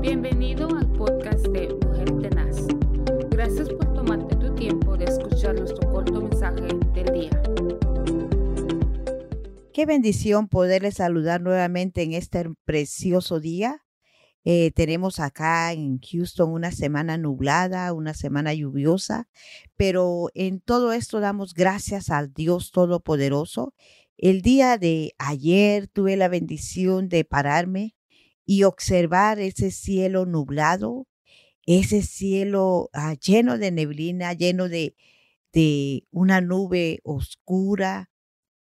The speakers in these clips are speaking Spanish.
Bienvenido al podcast de Mujer Tenaz. Gracias por tomarte tu tiempo de escuchar nuestro corto mensaje del día. Qué bendición poderles saludar nuevamente en este precioso día. Eh, tenemos acá en Houston una semana nublada, una semana lluviosa, pero en todo esto damos gracias al Dios Todopoderoso. El día de ayer tuve la bendición de pararme y observar ese cielo nublado, ese cielo ah, lleno de neblina, lleno de, de una nube oscura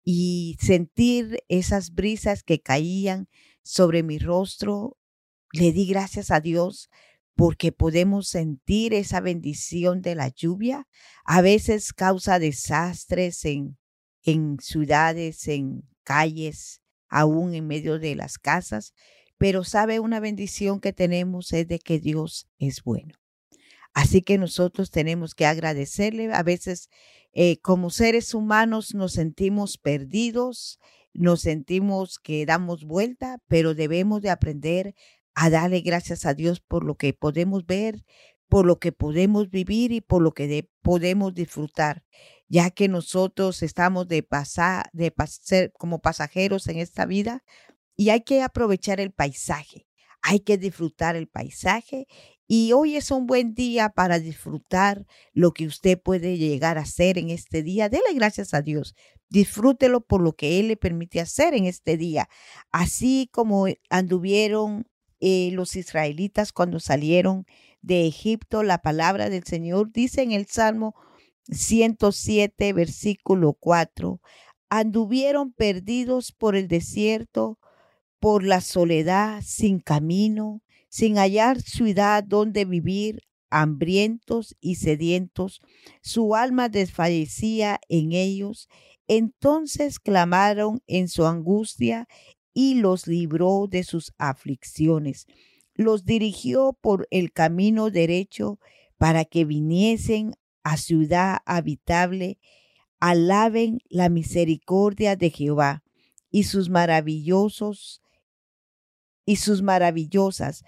y sentir esas brisas que caían sobre mi rostro. Le di gracias a Dios porque podemos sentir esa bendición de la lluvia. A veces causa desastres en, en ciudades, en calles, aún en medio de las casas, pero sabe una bendición que tenemos es de que Dios es bueno. Así que nosotros tenemos que agradecerle. A veces eh, como seres humanos nos sentimos perdidos, nos sentimos que damos vuelta, pero debemos de aprender a darle gracias a Dios por lo que podemos ver, por lo que podemos vivir y por lo que podemos disfrutar, ya que nosotros estamos de pasar, de pasar como pasajeros en esta vida, y hay que aprovechar el paisaje, hay que disfrutar el paisaje y hoy es un buen día para disfrutar lo que usted puede llegar a hacer en este día. Dele gracias a Dios. Disfrútelo por lo que Él le permite hacer en este día. Así como anduvieron eh, los israelitas cuando salieron de Egipto, la palabra del Señor dice en el Salmo 107, versículo 4, anduvieron perdidos por el desierto por la soledad, sin camino, sin hallar ciudad donde vivir, hambrientos y sedientos, su alma desfallecía en ellos. Entonces clamaron en su angustia y los libró de sus aflicciones. Los dirigió por el camino derecho para que viniesen a ciudad habitable. Alaben la misericordia de Jehová y sus maravillosos y sus maravillosas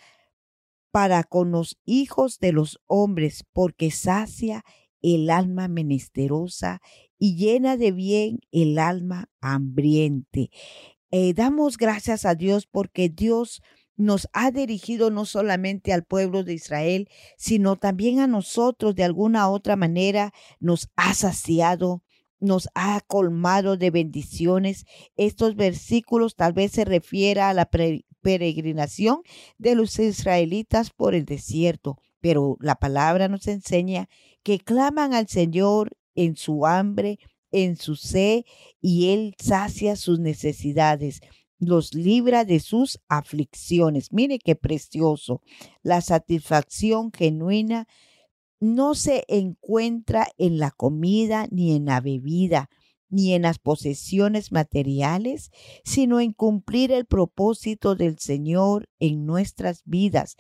para con los hijos de los hombres, porque sacia el alma menesterosa y llena de bien el alma hambriente. Eh, damos gracias a Dios porque Dios nos ha dirigido no solamente al pueblo de Israel, sino también a nosotros de alguna otra manera, nos ha saciado, nos ha colmado de bendiciones. Estos versículos tal vez se refiera a la peregrinación de los israelitas por el desierto, pero la palabra nos enseña que claman al Señor en su hambre, en su sed, y Él sacia sus necesidades los libra de sus aflicciones. Mire qué precioso. La satisfacción genuina no se encuentra en la comida ni en la bebida, ni en las posesiones materiales, sino en cumplir el propósito del Señor en nuestras vidas.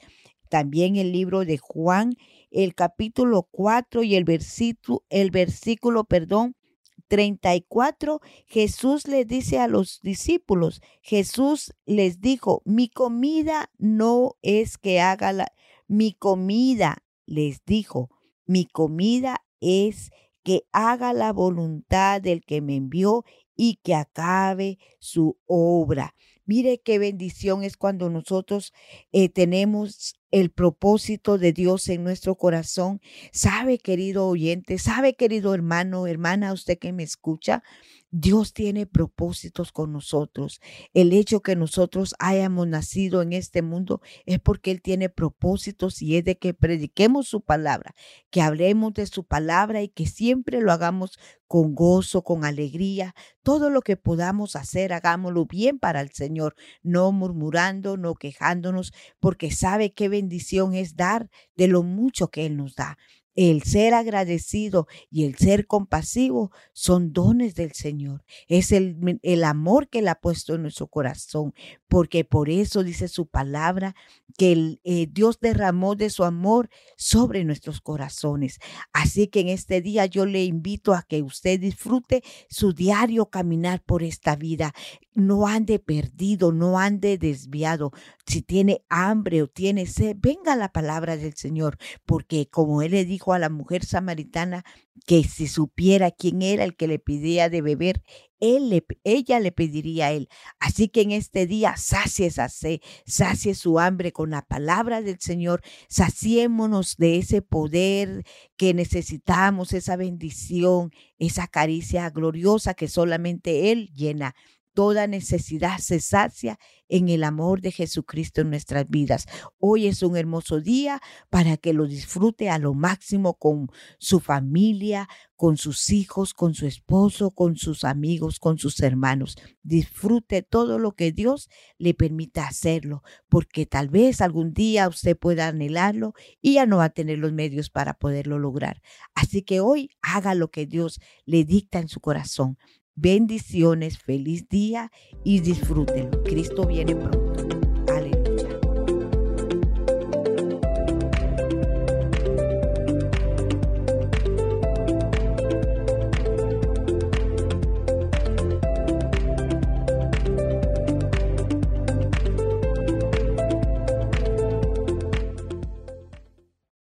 También el libro de Juan, el capítulo 4 y el versículo, el versículo, perdón, 34, Jesús le dice a los discípulos, Jesús les dijo, mi comida no es que haga la, mi comida les dijo, mi comida es que haga la voluntad del que me envió y que acabe su obra. Mire qué bendición es cuando nosotros eh, tenemos el propósito de Dios en nuestro corazón. Sabe, querido oyente, sabe, querido hermano, hermana, usted que me escucha, Dios tiene propósitos con nosotros. El hecho que nosotros hayamos nacido en este mundo es porque Él tiene propósitos y es de que prediquemos su palabra, que hablemos de su palabra y que siempre lo hagamos con gozo, con alegría. Todo lo que podamos hacer, hagámoslo bien para el Señor, no murmurando, no quejándonos, porque sabe qué bendición es dar de lo mucho que Él nos da. El ser agradecido y el ser compasivo son dones del Señor. Es el, el, amor que Él ha puesto en nuestro corazón, porque por eso dice su palabra que eh, Dios derramó de su amor sobre nuestros corazones. Así que en este día yo le invito a que usted disfrute su diario caminar por esta vida. no ande perdido, no ande desviado. Si tiene hambre o tiene sed, venga la palabra del Señor, porque como él le dijo a la mujer samaritana que si supiera quién era el que le pedía de beber, él ella le pediría a él. Así que en este día sacie esa sed, sacie su hambre con la palabra del Señor, saciémonos de ese poder que necesitamos, esa bendición, esa caricia gloriosa que solamente Él llena Toda necesidad se sacia en el amor de Jesucristo en nuestras vidas. Hoy es un hermoso día para que lo disfrute a lo máximo con su familia, con sus hijos, con su esposo, con sus amigos, con sus hermanos. Disfrute todo lo que Dios le permita hacerlo, porque tal vez algún día usted pueda anhelarlo y ya no va a tener los medios para poderlo lograr. Así que hoy haga lo que Dios le dicta en su corazón. Bendiciones, feliz día y disfrútenlo. Cristo viene pronto.